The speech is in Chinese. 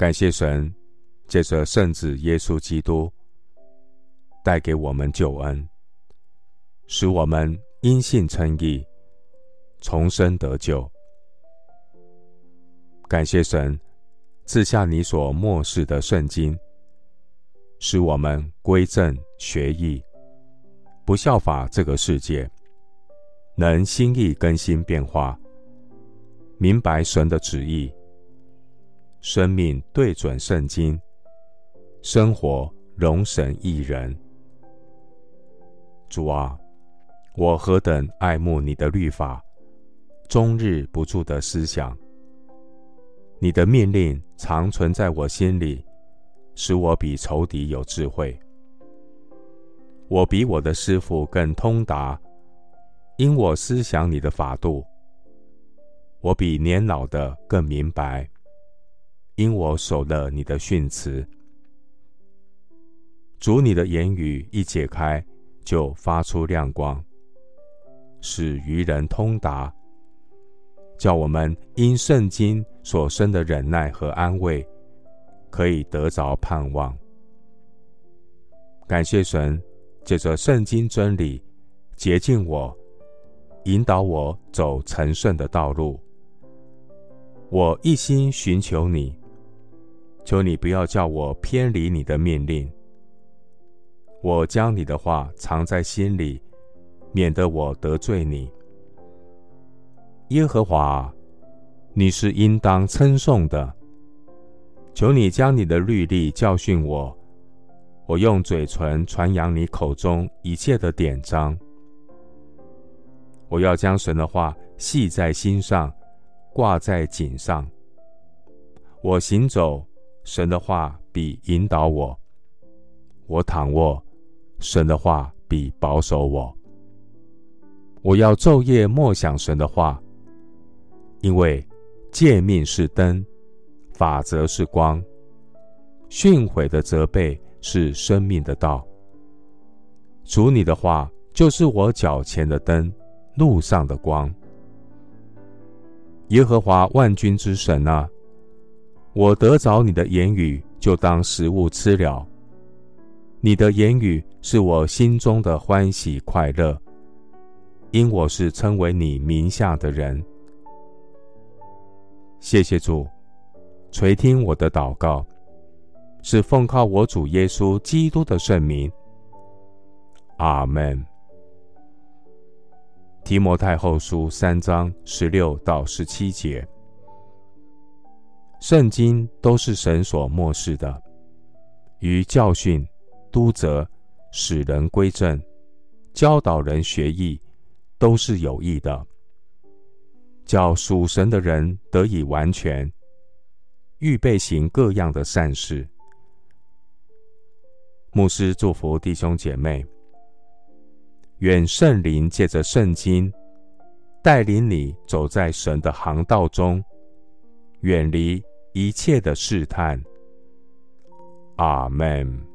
感谢神，借着圣子耶稣基督。带给我们救恩，使我们因信称义，重生得救。感谢神赐下你所默示的圣经，使我们归正学义，不效法这个世界，能心意更新变化，明白神的旨意，生命对准圣经，生活荣神益人。主啊，我何等爱慕你的律法，终日不住的思想。你的命令常存在我心里，使我比仇敌有智慧。我比我的师傅更通达，因我思想你的法度。我比年老的更明白，因我守了你的训词。主，你的言语一解开。就发出亮光，使愚人通达，叫我们因圣经所生的忍耐和安慰，可以得着盼望。感谢神，借着圣经真理洁净我，引导我走成圣的道路。我一心寻求你，求你不要叫我偏离你的命令。我将你的话藏在心里，免得我得罪你。耶和华，你是应当称颂的。求你将你的律例教训我，我用嘴唇传扬你口中一切的典章。我要将神的话系在心上，挂在颈上。我行走，神的话必引导我；我躺卧。神的话必保守我。我要昼夜默想神的话，因为诫命是灯，法则是光，训诲的责备是生命的道。主你的话就是我脚前的灯，路上的光。耶和华万军之神啊，我得着你的言语，就当食物吃了。你的言语是我心中的欢喜快乐，因我是称为你名下的人。谢谢主，垂听我的祷告，是奉靠我主耶稣基督的圣名。阿门。提摩太后书三章十六到十七节，圣经都是神所默示的，于教训。督责、使人归正、教导人学义，都是有益的，叫属神的人得以完全，预备行各样的善事。牧师祝福弟兄姐妹，愿圣灵借着圣经带领你走在神的航道中，远离一切的试探。阿门。